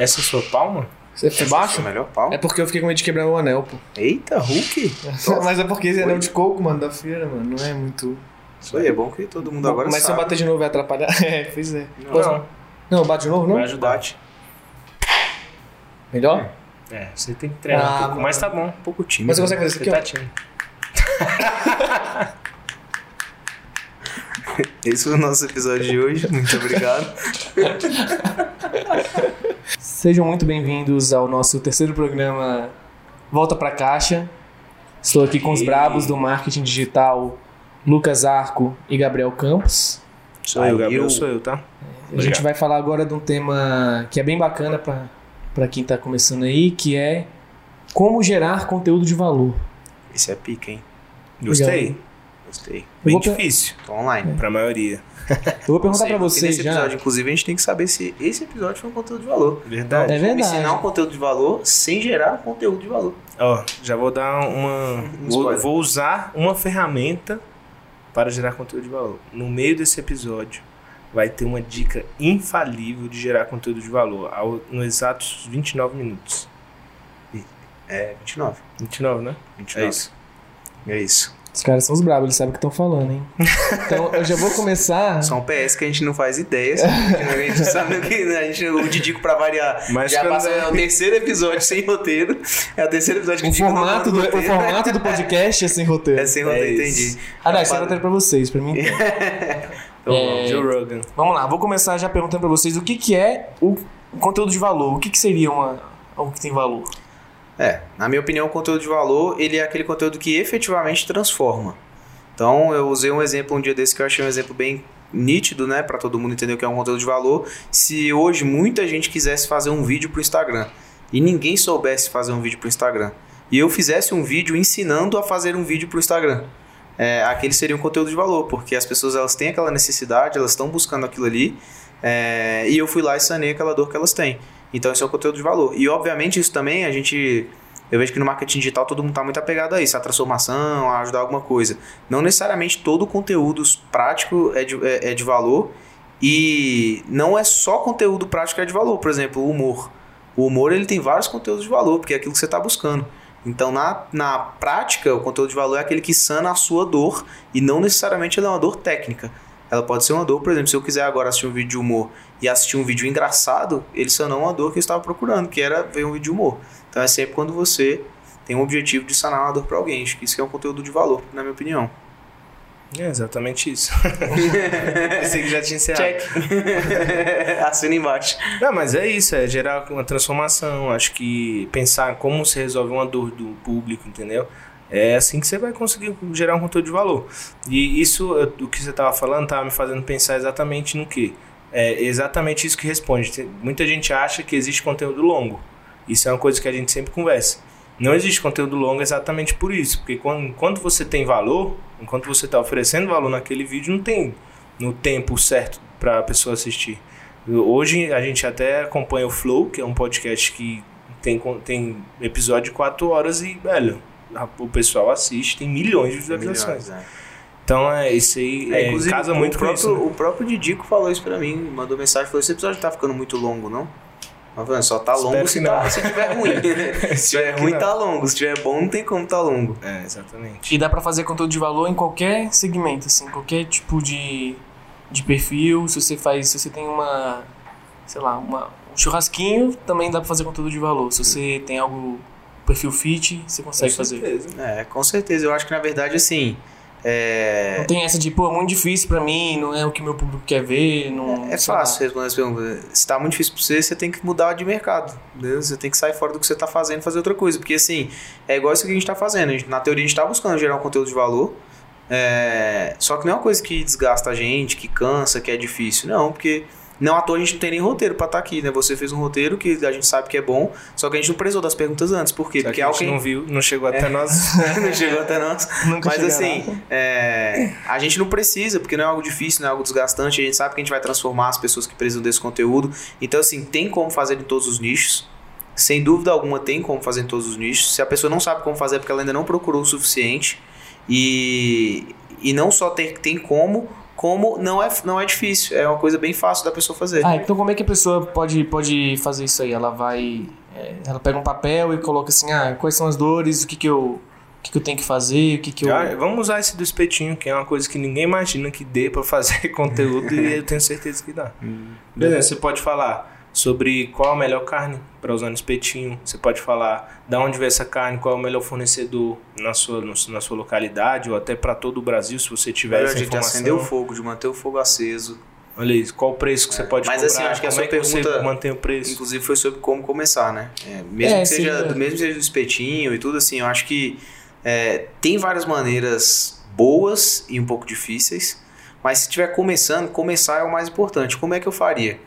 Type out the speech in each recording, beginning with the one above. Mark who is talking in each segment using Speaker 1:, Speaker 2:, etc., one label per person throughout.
Speaker 1: Essa é a sua palma?
Speaker 2: Você foi baixo?
Speaker 3: É melhor pau.
Speaker 2: É porque eu fiquei com medo de quebrar o anel, pô.
Speaker 3: Eita, Hulk.
Speaker 2: Mas é porque esse anel de coco, mano, da feira, mano, não é muito.
Speaker 3: Isso aí é bom que todo mundo agora
Speaker 2: Mas se eu
Speaker 3: sabe.
Speaker 2: bater de novo vai atrapalhar. É, pois é.
Speaker 3: Não.
Speaker 2: Pois não. Não, bate de novo, não?
Speaker 1: Vai ajudar.
Speaker 3: Bate.
Speaker 2: Melhor?
Speaker 1: É, você tem que treinar
Speaker 2: Ah,
Speaker 1: um pouco.
Speaker 2: mano.
Speaker 1: Mas tá bom, um pouco tímido.
Speaker 2: Mas você consegue fazer isso aqui,
Speaker 1: tá tímido.
Speaker 3: Esse foi o nosso episódio de hoje. Muito obrigado.
Speaker 2: Sejam muito bem-vindos ao nosso terceiro programa Volta pra Caixa. Estou aqui com os brabos do marketing digital, Lucas Arco e Gabriel Campos.
Speaker 1: Sou eu, Gabriel,
Speaker 3: eu-
Speaker 1: sou eu, tá?
Speaker 2: A gente vai falar agora de um tema que é bem bacana para para quem tá começando aí, que é como gerar conteúdo de valor.
Speaker 3: Esse é pica, hein?
Speaker 1: Gostei.
Speaker 3: Gostei.
Speaker 1: Bem difícil
Speaker 3: Tô online.
Speaker 1: pra maioria.
Speaker 2: Eu vou perguntar para vocês
Speaker 3: nesse
Speaker 2: já.
Speaker 3: episódio, inclusive, a gente tem que saber se esse episódio foi um conteúdo de valor.
Speaker 1: Verdade.
Speaker 2: É
Speaker 3: Como
Speaker 2: verdade.
Speaker 3: ensinar um conteúdo de valor sem gerar um conteúdo de valor.
Speaker 1: Ó, já vou dar uma. vou, vou usar uma ferramenta para gerar conteúdo de valor. No meio desse episódio, vai ter uma dica infalível de gerar conteúdo de valor, ao, no exatos 29 minutos.
Speaker 3: É, 29.
Speaker 1: 29, né?
Speaker 3: 29.
Speaker 1: É isso.
Speaker 3: É isso.
Speaker 2: Os caras são os brabos, eles sabem o que estão falando, hein? Então eu já vou começar.
Speaker 3: Só um PS que a gente não faz ideia. sabe? a gente sabe o que. né? A gente, o Didico, pra variar,
Speaker 1: Mas
Speaker 3: já passa.
Speaker 1: é-
Speaker 3: É o terceiro episódio sem roteiro. É o terceiro episódio que
Speaker 2: O formato, do, o formato do podcast é sem roteiro.
Speaker 3: É sem
Speaker 1: É
Speaker 3: roteiro,
Speaker 1: isso.
Speaker 3: entendi.
Speaker 2: Ah, não, isso é
Speaker 3: Rapaz,
Speaker 2: roteiro pra vocês, pra mim.
Speaker 3: então,
Speaker 2: É.
Speaker 1: Joe Rogan.
Speaker 2: Vamos lá, vou começar já perguntando pra vocês o que, que é o conteúdo de valor. O que, que seria uma, algo que tem valor?
Speaker 3: É, na minha opinião, o conteúdo de valor, ele é aquele conteúdo que efetivamente transforma. Então, eu usei um exemplo um dia desse que eu achei um exemplo bem nítido, né, Pra todo mundo entender o que é um conteúdo de valor. Se hoje muita gente quisesse fazer um vídeo pro Instagram e ninguém soubesse fazer um vídeo pro Instagram, e eu fizesse um vídeo ensinando a fazer um vídeo pro Instagram, é, aquele seria um conteúdo de valor, porque as pessoas elas têm aquela necessidade, elas estão buscando aquilo ali, é, e eu fui lá e sanei aquela dor que elas têm. Então, esse é um conteúdo de valor. E, obviamente, isso também a gente. Eu vejo que no marketing digital todo mundo está muito apegado a isso, a transformação, a ajudar alguma coisa. Não necessariamente todo conteúdo prático é de, é, é de valor. E não é só conteúdo prático que é de valor. Por exemplo, o humor. O humor ele tem vários conteúdos de valor, porque é aquilo que você está buscando. Então, na, na prática, o conteúdo de valor é aquele que sana a sua dor e não necessariamente ela é uma dor técnica. Ela pode ser uma dor, por exemplo, se eu quiser agora assistir um vídeo de humor e assistir um vídeo engraçado, ele sanou uma dor que eu estava procurando, que era ver um vídeo de humor. Então é sempre quando você tem um objetivo de sanar uma dor para alguém. Acho que isso que é um conteúdo de valor, na minha opinião.
Speaker 1: É exatamente isso. Pensei que já tinha encerrado.
Speaker 3: Check. Assina embaixo.
Speaker 1: Não, mas é isso, é gerar uma transformação. Acho que pensar como se resolve uma dor do público, entendeu? É assim que você vai conseguir gerar um conteúdo de valor. E isso, o que você estava falando, estava me fazendo pensar exatamente no quê? É exatamente isso que responde. Muita gente acha que existe conteúdo longo. Isso é uma coisa que a gente sempre conversa. Não existe conteúdo longo exatamente por isso. Porque quando, enquanto você tem valor, enquanto você está oferecendo valor naquele vídeo, não tem no tempo certo para a pessoa assistir. Hoje a gente até acompanha o Flow, que é um podcast que tem, tem episódio de 4 horas e, velho, o pessoal assiste, tem milhões de visualizações.
Speaker 3: Milhões, é.
Speaker 1: Então é isso aí,
Speaker 3: É,
Speaker 1: é,
Speaker 3: inclusive,
Speaker 1: casa
Speaker 3: o
Speaker 1: muito com
Speaker 3: próprio,
Speaker 1: isso. né?
Speaker 3: O próprio Didico falou isso pra mim, mandou mensagem, falou, esse episódio tá ficando muito longo, não? Mas, mano, só tá longo se,
Speaker 1: não.
Speaker 3: tá, se tiver ruim. se tiver ruim, tá longo. Se tiver bom, não tem como tá longo.
Speaker 1: É, exatamente.
Speaker 2: E dá pra fazer conteúdo de valor em qualquer segmento, assim, qualquer tipo de, de perfil. Se você faz, se você tem uma, sei lá, uma, um churrasquinho, também dá pra fazer conteúdo de valor. Se você tem algo, perfil fit, você consegue
Speaker 1: Com
Speaker 2: fazer.
Speaker 1: certeza.
Speaker 3: É, com certeza. Eu acho que, na verdade, assim... É,
Speaker 2: Não tem essa de, pô, é muito difícil pra mim, não é o que meu público quer ver, não...
Speaker 3: É
Speaker 2: lá.
Speaker 3: fácil responder essa pergunta. Se tá muito difícil pra você, você tem que mudar de mercado. Entendeu? Você tem que sair fora do que você tá fazendo e fazer outra coisa. Porque assim, é igual isso que a gente tá fazendo. Gente- na teoria a gente tá buscando gerar um conteúdo de valor. é, Só que não é uma coisa que desgasta a gente, que cansa, que é difícil. Não, porque não à toa a gente não tem nem roteiro pra estar aqui, né? Você fez um roteiro que a gente sabe que é bom, só que a gente não precisou das perguntas antes. Por quê?
Speaker 1: Só
Speaker 3: Porque
Speaker 1: que a gente
Speaker 3: alguém
Speaker 1: não viu, não chegou até nós.
Speaker 3: não chegou até nós.
Speaker 2: Nunca
Speaker 3: Mas assim, é, a gente não precisa, porque não é algo difícil, não é algo desgastante. A gente sabe que a gente vai transformar as pessoas que precisam desse conteúdo. Então, assim, tem como fazer em todos os nichos. Sem dúvida alguma, tem como fazer em todos os nichos. Se a pessoa não sabe como fazer, é porque ela ainda não procurou o suficiente. E, e não só tem, tem como, como não é, não é difícil, é uma coisa bem fácil da pessoa fazer.
Speaker 2: Ah, então como é que a pessoa pode, pode fazer isso aí? Ela vai. é, ela pega um papel e coloca assim, ah, quais são as dores, o que, que eu. O que, que eu tenho que fazer, o que, que eu.
Speaker 1: Ah, vamos usar esse do espetinho, que é uma coisa que ninguém imagina que dê pra fazer conteúdo e eu tenho certeza que dá. Beleza, você pode falar sobre qual a melhor carne para usar no espetinho. Você pode falar da onde veio essa carne, qual é o melhor fornecedor na sua, na sua localidade ou até para todo o Brasil, se você tiver
Speaker 3: Melhor
Speaker 1: essa
Speaker 3: de
Speaker 1: informação.
Speaker 3: acender o fogo, de manter o fogo aceso.
Speaker 1: Olha isso, qual o preço que você pode
Speaker 3: Mas,
Speaker 1: cobrar,
Speaker 3: assim, acho que a sua
Speaker 1: é que
Speaker 3: pergunta-
Speaker 1: mantém o preço.
Speaker 3: Inclusive foi sobre como começar, né? É, mesmo,
Speaker 2: É,
Speaker 3: que seja,
Speaker 2: seria-
Speaker 3: do mesmo que seja do espetinho e tudo assim, eu acho que é, tem várias maneiras boas e um pouco difíceis, mas se estiver começando, começar é o mais importante. Como é que eu faria?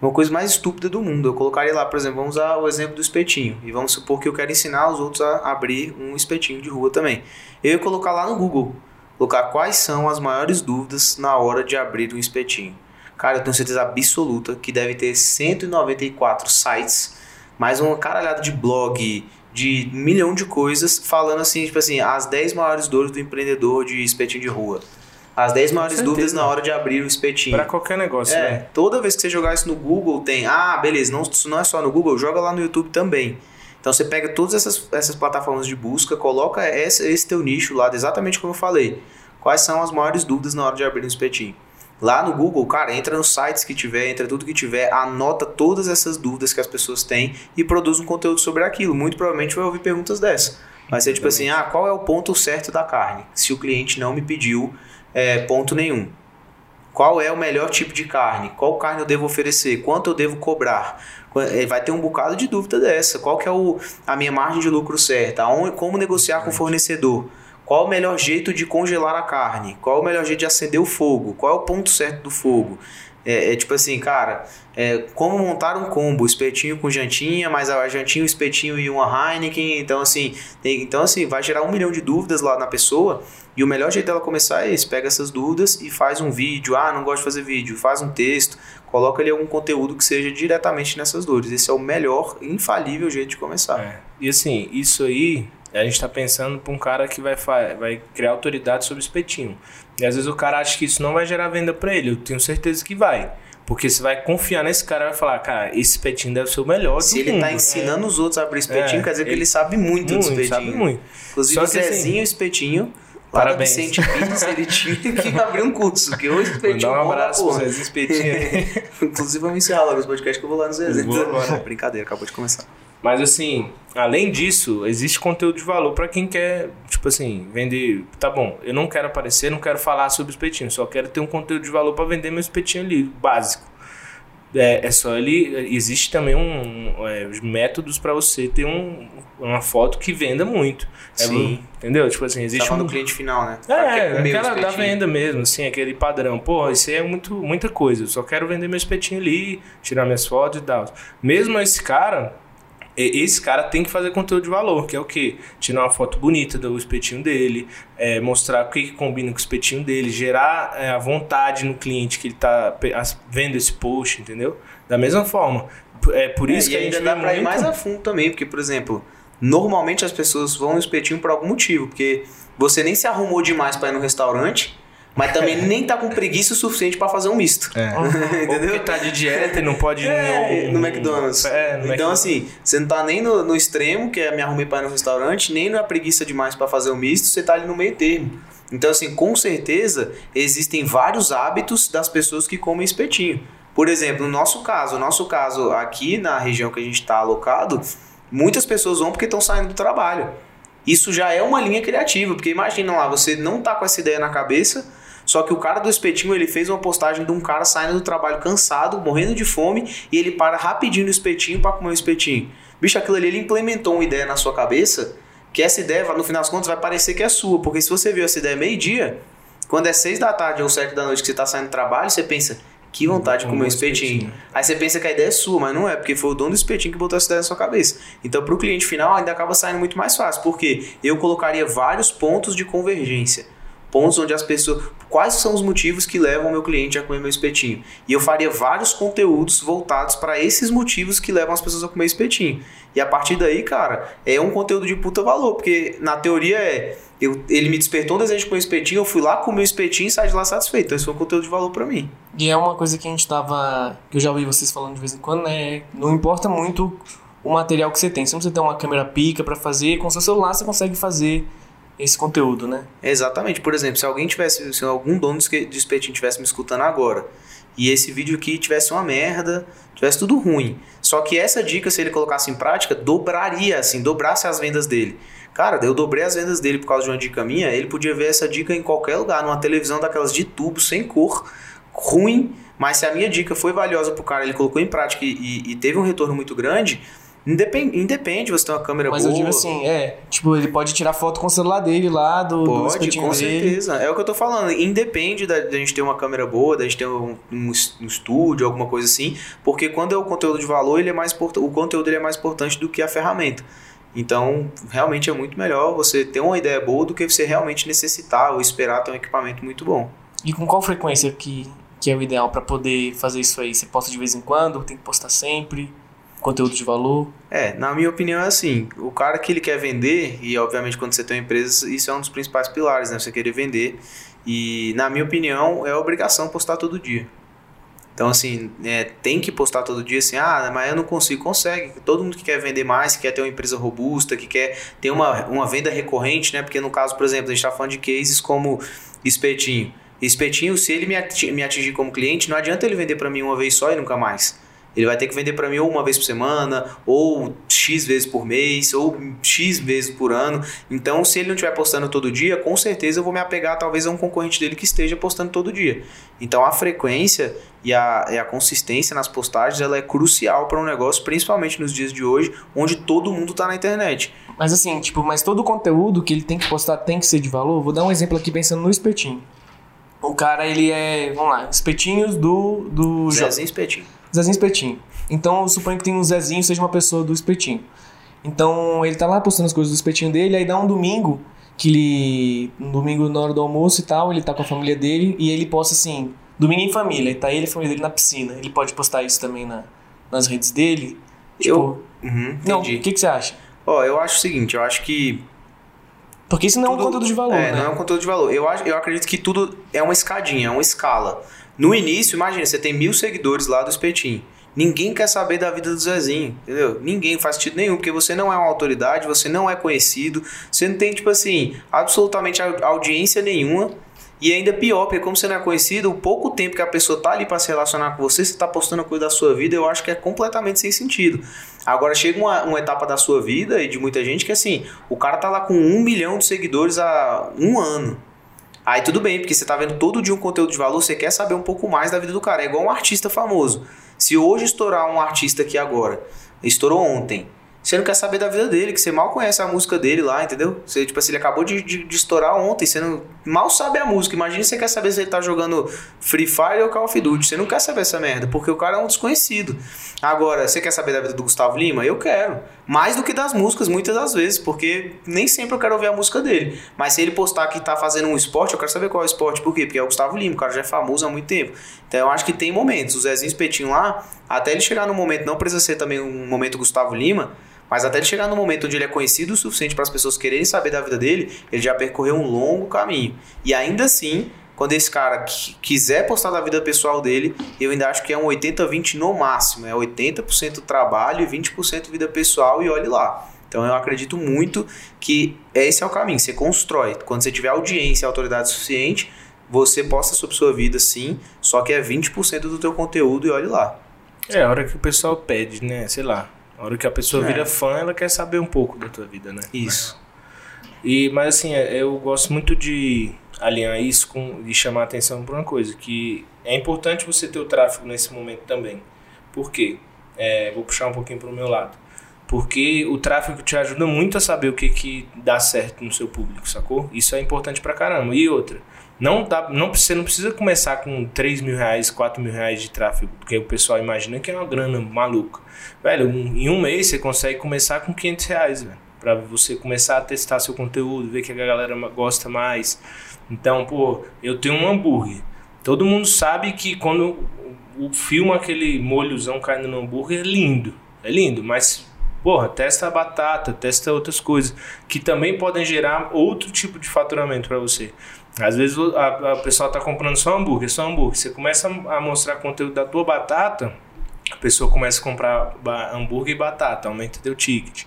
Speaker 3: Uma coisa mais estúpida do mundo. Eu colocaria lá, por exemplo, vamos usar o exemplo do espetinho. E vamos supor que eu quero ensinar os outros a abrir um espetinho de rua também. Eu ia colocar lá no Google. Colocar quais são as maiores dúvidas na hora de abrir um espetinho. Cara, eu tenho certeza absoluta que deve ter 194 sites, mais uma caralhada de blog, de milhão de coisas, falando assim, tipo assim, as 10 maiores dores do empreendedor de espetinho de rua. As 10 maiores
Speaker 1: certeza.
Speaker 3: dúvidas na hora de abrir o espetinho.
Speaker 1: Para qualquer negócio,
Speaker 3: É,
Speaker 1: né?
Speaker 3: toda vez que você jogar isso no Google, tem. Ah, beleza, não, isso não é só no Google, joga lá no YouTube também. Então você pega todas essas, essas plataformas de busca, coloca esse, esse teu nicho lá, exatamente como eu falei. Quais são as maiores dúvidas na hora de abrir um espetinho? Lá no Google, cara, entra nos sites que tiver, entra tudo que tiver, anota todas essas dúvidas que as pessoas têm e produz um conteúdo sobre aquilo. Muito provavelmente vai ouvir perguntas dessa. Vai ser tipo assim, ah, qual é o ponto certo da carne? Se o cliente não me pediu é, ponto nenhum. Qual é o melhor tipo de carne? Qual carne eu devo oferecer? Quanto eu devo cobrar? Eh, Vai ter um bocado de dúvida dessa. Qual que é o, a minha margem de lucro certa? Como negociar com o fornecedor? Qual o melhor jeito de congelar a carne? Qual o melhor jeito de acender o fogo? Qual é o ponto certo do fogo? É, é tipo assim, cara, é, como montar um combo, espetinho com jantinha, mas a jantinha, o espetinho e uma Heineken. Então, assim, tem- então, assim, vai gerar um milhão de dúvidas lá na pessoa. E o melhor jeito dela começar é esse: pega essas dúvidas e faz um vídeo. Ah, não gosto de fazer vídeo, faz um texto, coloca ali algum conteúdo que seja diretamente nessas dores. Esse é o melhor, infalível jeito de começar.
Speaker 1: É. E assim, isso aí, a gente tá pensando pra um cara que vai, vai criar autoridade sobre espetinho. E às vezes o cara acha que isso não vai gerar venda pra ele. Eu tenho certeza que vai. Porque você vai confiar nesse cara e vai falar, cara, esse espetinho deve ser o melhor
Speaker 3: Se ele
Speaker 1: mundo.
Speaker 3: tá ensinando os outros a abrir espetinho,
Speaker 1: É,
Speaker 3: quer dizer que
Speaker 1: ele-
Speaker 3: ele sabe muito,
Speaker 1: muito,
Speaker 3: do espetinho.
Speaker 1: sabe muito.
Speaker 3: Inclusive,
Speaker 1: Só
Speaker 3: o
Speaker 1: assim-
Speaker 3: Zezinho Espetinho, lá
Speaker 1: Parabéns.
Speaker 3: da Vicente Pires, ele tinha que abrir um curso, que hoje espetinho
Speaker 1: Mandar um abraço pro. Zezinho Espetinho.
Speaker 3: Inclusive, vamos encerrar logo esse podcast que eu vou lá no.
Speaker 1: Vou agora.
Speaker 3: Brincadeira, acabou de começar.
Speaker 1: Mas assim, além disso, existe conteúdo de valor pra quem quer, tipo assim, vender. Tá bom, eu não quero aparecer, não quero falar sobre espetinho, só quero ter um conteúdo de valor pra vender meu espetinho ali, básico. É, é só ali. Existe também um, é, os métodos pra você ter um, uma foto que venda muito. É,
Speaker 3: Sim.
Speaker 1: entendeu? Tipo assim, existe
Speaker 3: Tava
Speaker 1: um.
Speaker 3: no cliente final, né?
Speaker 1: É,
Speaker 3: comer o
Speaker 1: aquela da venda mesmo, assim, aquele padrão. Pô, isso aí é muito, muita coisa. Eu só quero vender meu espetinho ali, tirar minhas fotos e tal. Mesmo esse cara, esse cara tem que fazer conteúdo de valor, que é o quê? Tirar uma foto bonita do espetinho dele, é, mostrar o que, que combina com o espetinho dele, gerar é, a vontade no cliente que ele tá as- vendo esse post, entendeu? Da mesma forma. É por isso
Speaker 3: É,
Speaker 1: que a gente
Speaker 3: ainda dá pra ir mais a fundo também, porque, por exemplo, normalmente as pessoas vão no espetinho por algum motivo, porque você nem se arrumou demais pra ir no restaurante, mas também nem tá com preguiça o suficiente pra fazer um misto.
Speaker 1: É. Ou
Speaker 3: Entendeu?
Speaker 1: porque tá de dieta e não pode ir
Speaker 3: É,
Speaker 1: no,
Speaker 3: no McDonald's.
Speaker 1: É, no
Speaker 3: então,
Speaker 1: McDonald's.
Speaker 3: assim, você não tá nem no, no extremo, que é me arrumei pra ir no restaurante, nem na preguiça demais pra fazer o misto, você tá ali no meio termo. Então, assim, com certeza, existem vários hábitos das pessoas que comem espetinho. Por exemplo, no nosso caso, no nosso caso aqui na região que a gente está alocado, muitas pessoas vão porque estão saindo do trabalho. Isso já é uma linha criativa, porque imagina lá, você não tá com essa ideia na cabeça, só que o cara do espetinho, ele fez uma postagem de um cara saindo do trabalho cansado, morrendo de fome, e ele para rapidinho no espetinho para comer o espetinho. Bicho, aquilo ali, ele implementou uma ideia na sua cabeça, que essa ideia, no final das contas, vai parecer que é sua, porque se você viu essa ideia meio-dia, quando é seis da tarde ou sete da noite que você tá saindo do trabalho, você pensa, que vontade de comer um espetinho. Aí você pensa que a ideia é sua, mas não é, porque foi o dono do espetinho que botou essa ideia na sua cabeça. Então, para o cliente final, ainda acaba saindo muito mais fácil, porque eu colocaria vários pontos de convergência. Pontos onde as pessoas. Quais são os motivos que levam o meu cliente a comer meu espetinho? E eu faria vários conteúdos voltados para esses motivos que levam as pessoas a comer espetinho. E a partir daí, cara, é um conteúdo de puta valor, porque na teoria é. Eu, ele me despertou um desejo de comer espetinho, eu fui lá comer o espetinho e saí de lá satisfeito. Então, esse foi um conteúdo de valor para mim.
Speaker 2: E é uma coisa que a gente tava. que eu já ouvi vocês falando de vez em quando, né? Não importa muito o material que você tem. Se você tem uma câmera pica para fazer, com seu celular você consegue fazer esse conteúdo, né?
Speaker 3: Exatamente. Por exemplo, se alguém tivesse, se algum dono de espetinho tivesse me escutando agora e esse vídeo aqui tivesse uma merda, tivesse tudo ruim. Só que essa dica, se ele colocasse em prática, dobraria, assim, dobrasse as vendas dele. Cara, eu dobrei as vendas dele por causa de uma dica minha. Ele podia ver essa dica em qualquer lugar, numa televisão daquelas de tubo, sem cor, ruim. Mas se a minha dica foi valiosa pro cara, ele colocou em prática e, e teve um retorno muito grande, Independe, independe você tem uma câmera
Speaker 2: Mas
Speaker 3: boa.
Speaker 2: eu digo assim, é, tipo, ele pode tirar foto com o celular dele lá, do, do
Speaker 3: Pode,
Speaker 2: espetinho
Speaker 3: com
Speaker 2: dele.
Speaker 3: certeza. É o que eu tô falando. Independe da, da gente ter uma câmera boa, da gente ter um, um, um estúdio, alguma coisa assim. Porque quando é o conteúdo de valor, ele é mais o conteúdo ele é mais importante do que a ferramenta. Então, realmente é muito melhor você ter uma ideia boa do que você realmente necessitar ou esperar ter um equipamento muito bom.
Speaker 2: E com qual frequência que, que é o ideal pra poder fazer isso aí? Você posta de vez em quando? Tem que postar sempre? Conteúdo de valor?
Speaker 3: É, na minha opinião é assim, o cara que ele quer vender, e obviamente quando você tem uma empresa, isso é um dos principais pilares, né? Você querer vender. E na minha opinião, é obrigação postar todo dia. Então, assim, é, tem que postar todo dia assim, ah, mas eu não consigo, consegue. Todo mundo que quer vender mais, que quer ter uma empresa robusta, que quer ter uma, uma venda recorrente, né? Porque no caso, por exemplo, a gente está falando de cases como espetinho. Espetinho, se ele me ati- me atingir como cliente, não adianta ele vender para mim uma vez só e nunca mais. Ele vai ter que vender para mim ou uma vez por semana, ou X vezes por mês, ou X vezes por ano. Então, se ele não estiver postando todo dia, com certeza eu vou me apegar talvez a um concorrente dele que esteja postando todo dia. Então, a frequência e a, e a consistência nas postagens ela é crucial para um negócio, principalmente nos dias de hoje, onde todo mundo está na internet.
Speaker 2: Mas assim, tipo, mas todo o conteúdo que ele tem que postar tem que ser de valor. Vou dar um exemplo aqui pensando no espetinho. O cara, ele é, vamos lá, espetinhos do, do
Speaker 3: Zezinho Espetinho.
Speaker 2: Zezinho Espetinho. Então, eu suponho que tem um Zezinho seja uma pessoa do Espetinho. Então, ele tá lá postando as coisas do Espetinho dele, aí dá um domingo, que ele... Um domingo na hora do almoço e tal, ele tá com a família dele, e ele posta assim, domingo em família, e tá ele e a família dele na piscina. Ele pode postar isso também na, nas redes dele? Tipo,
Speaker 3: Eu- Uhum,
Speaker 2: não, o que, que você acha?
Speaker 3: Ó, eu acho o seguinte, eu acho que
Speaker 2: Porque isso não é um
Speaker 3: Tudo-
Speaker 2: conteúdo de valor,
Speaker 3: é,
Speaker 2: né?
Speaker 3: não é um conteúdo de valor. Eu, acho, eu acredito que tudo é uma escadinha, é uma escala. No início, imagina, você tem mil seguidores lá do Espetinho. Ninguém quer saber da vida do Zezinho, entendeu? Ninguém faz sentido nenhum, porque você não é uma autoridade, você não é conhecido, você não tem, tipo assim, absolutamente au- audiência nenhuma. E ainda pior, porque como você não é conhecido, o pouco tempo que a pessoa tá ali para se relacionar com você, você tá postando coisa da sua vida, eu acho que é completamente sem sentido. Agora chega uma, uma etapa da sua vida e de muita gente que assim, o cara tá lá com um milhão de seguidores há um ano. Aí tudo bem, porque você tá vendo todo dia um conteúdo de valor, você quer saber um pouco mais da vida do cara. É igual um artista famoso. Se hoje estourar um artista aqui agora, estourou ontem, você não quer saber da vida dele, que você mal conhece a música dele lá, entendeu? Você, tipo assim, ele acabou de, de, de estourar ontem, você não, mal sabe a música. Imagina você quer saber se ele tá jogando Free Fire ou Call of Duty. Você não quer saber essa merda, porque o cara é um desconhecido. Agora, você quer saber da vida do Gustavo Lima? Eu quero. Mais do que das músicas, muitas das vezes, porque nem sempre eu quero ouvir a música dele. Mas se ele postar que tá fazendo um esporte, eu quero saber qual é o esporte. Por quê? Porque é o Gustavo Lima, o cara já é famoso há muito tempo. Então eu acho que tem momentos. O Zezinho Espetinho lá, até ele chegar no momento, não precisa ser também um momento Gustavo Lima, mas até chegar no momento onde ele é conhecido o suficiente para as pessoas quererem saber da vida dele, ele já percorreu um longo caminho. E ainda assim, quando esse cara qui- quiser postar da vida pessoal dele, eu ainda acho que é um 80-20 no máximo. É 80% trabalho e 20% vida pessoal e olhe lá. Então eu acredito muito que esse é o caminho. Você constrói. Quando você tiver audiência e autoridade suficiente, você posta sobre sua vida sim, só que é 20% do teu conteúdo e olhe lá.
Speaker 1: É a hora que o pessoal pede, né? Sei lá. A hora que a pessoa
Speaker 3: É.
Speaker 1: vira fã, ela quer saber um pouco da tua vida, né?
Speaker 3: Isso.
Speaker 1: E, mas assim, é, eu gosto muito de alinhar isso com de chamar a atenção para uma coisa, que é importante você ter o tráfego nesse momento também. Por quê? É, vou puxar um pouquinho para o meu lado. Porque o tráfego te ajuda muito a saber o que, que dá certo no seu público, sacou? Isso é importante pra caramba. E outra, não dá, não, você não precisa começar com 3 mil reais, 4 mil reais de tráfego, porque o pessoal imagina que é uma grana maluca. Velho, um- em um mês você consegue começar com 500 reais, velho. para você começar a testar seu conteúdo, ver que a galera gosta mais. Então, pô, eu tenho um hambúrguer. Todo mundo sabe que quando o filme aquele molhozão caindo no hambúrguer é lindo. É lindo, mas porra, testa a batata, testa outras coisas que também podem gerar outro tipo de faturamento para você. Às vezes a, a pessoa está comprando só hambúrguer, só hambúrguer. Você começa a mostrar conteúdo da tua batata, a pessoa começa a comprar hambúrguer e batata, aumenta teu ticket.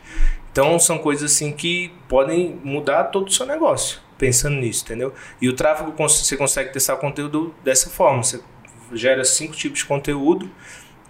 Speaker 1: Então são coisas assim que podem mudar todo o seu negócio, pensando nisso, entendeu? E o tráfego você consegue testar conteúdo dessa forma. Você gera cinco tipos de conteúdo,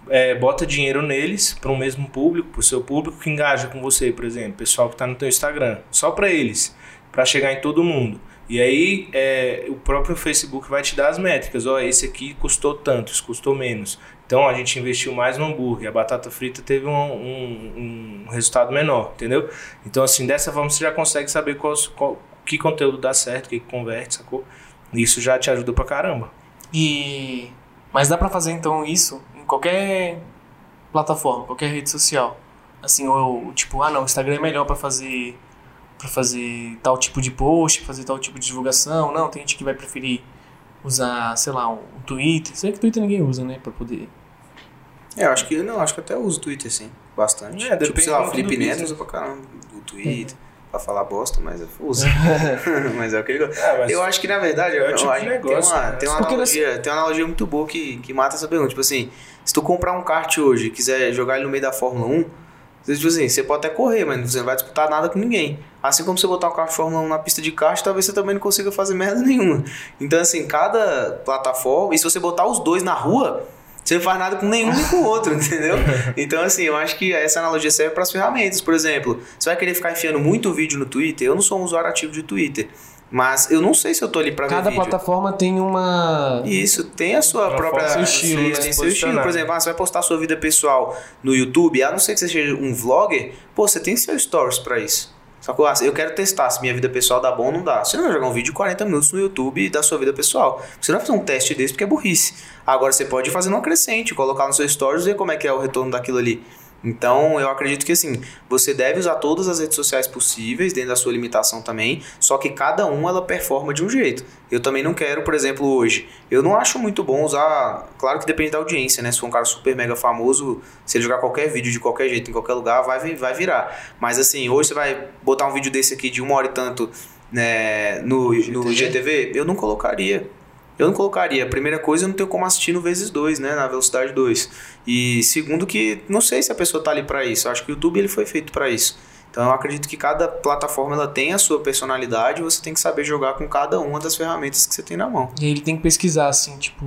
Speaker 1: é, bota dinheiro neles para o mesmo público, para o seu público que engaja com você, por exemplo, pessoal que está no teu Instagram, só para eles, para chegar em todo mundo. E aí é, o próprio Facebook vai te dar as métricas. Ó, esse aqui custou tanto, esse custou menos. Então a gente investiu mais no hambúrguer. A batata frita teve um, um, um resultado menor, entendeu? Então assim, dessa forma você já consegue saber qual, qual que conteúdo dá certo, que converte, sacou? Isso já te ajuda pra caramba.
Speaker 2: E mas dá para fazer então isso em qualquer plataforma, qualquer rede social. Assim, ou tipo, ah não, o Instagram é melhor para fazer para fazer tal tipo de post, fazer tal tipo de divulgação. Não, tem gente que vai preferir usar, sei lá, o um Twitter. Sei que o Twitter ninguém usa, né, para poder.
Speaker 3: É, eu acho que não, acho que até uso o Twitter sim, bastante. É, tipo, sei lá, o Felipe Neto usa pra caramba o Twitter. É pra falar bosta, mas eu uso. mas é o que ele gosta. É, eu acho que na verdade, é eu, tipo acho negócio, tem uma, né? tem, uma analogia, tem uma analogia muito boa que, que mata essa pergunta. Tipo assim, se tu comprar um kart hoje e quiser jogar ele no meio da Fórmula 1, Tipo assim, você pode até correr, mas você não vai disputar nada com ninguém. Assim como você botar um carro de Fórmula 1 na pista de kart, talvez você também não consiga fazer merda nenhuma. Então, assim, cada plataforma, e se você botar os dois na rua, você não faz nada com nenhum nem com o outro, entendeu? Então, assim, eu acho que essa analogia serve para as ferramentas. Por exemplo, você vai querer ficar enfiando muito vídeo no Twitter? Eu não sou um usuário ativo de Twitter. Mas eu não sei se eu tô ali pra
Speaker 2: Cada
Speaker 3: ver
Speaker 2: Cada plataforma tem uma...
Speaker 3: Isso, tem a sua Uma própria...
Speaker 2: Seu estilo.
Speaker 3: Tem seu estilo. Por exemplo, ah, você vai postar sua vida pessoal no YouTube, a não ser que você seja um vlogger, pô, você tem seu stories para isso. Só que ah, eu quero testar se minha vida pessoal dá bom ou não dá. Você não vai jogar um vídeo de 40 minutos no YouTube da sua vida pessoal. Você não vai fazer um teste desse porque é burrice. Agora você pode fazer uma crescente, colocar no seu stories e ver como é que é o retorno daquilo ali. Então, eu acredito que assim, você deve usar todas as redes sociais possíveis, dentro da sua limitação também, só que cada uma ela performa de um jeito. Eu também não quero, por exemplo, hoje, eu não acho muito bom usar, claro que depende da audiência, né? Se for um cara super mega famoso, se ele jogar qualquer vídeo de qualquer jeito, em qualquer lugar, vai, vai virar. Mas assim, hoje você vai botar um vídeo desse aqui de uma hora e tanto né, no, no GTV, eu não colocaria. Eu não colocaria. A primeira coisa, eu não tenho como assistir no vezes 2, né? Na velocidade 2. E segundo que não sei se a pessoa tá ali para isso. Eu acho que o YouTube ele foi feito para isso. Então eu acredito que cada plataforma ela tem a sua personalidade e você tem que saber jogar com cada uma das ferramentas que você tem na mão.
Speaker 2: E ele tem que pesquisar, assim, tipo.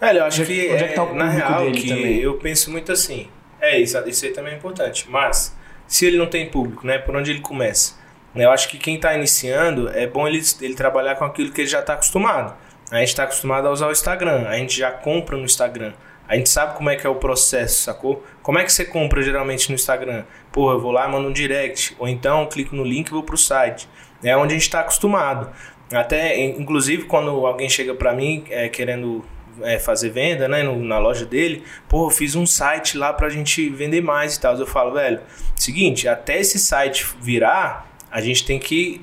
Speaker 1: É, eu acho onde, que, onde é, que tá o na real, dele que também? eu penso muito assim. É, isso, isso aí também é importante. Mas, se ele não tem público, né? Por onde ele começa? Eu acho que quem está iniciando é bom ele, ele trabalhar com aquilo que ele já está acostumado. A gente está acostumado a usar o Instagram, a gente já compra no Instagram. A gente sabe como é que é o processo, sacou? Como é que você compra geralmente no Instagram? Pô, eu vou lá, mando um direct, ou então clico no link e vou pro site. É onde a gente está acostumado. Até, inclusive, quando alguém chega para mim é, querendo é, fazer venda, né, no, na loja dele, pô, eu fiz um site lá pra gente vender mais e tal. Eu falo, velho, seguinte, até esse site virar, a gente tem que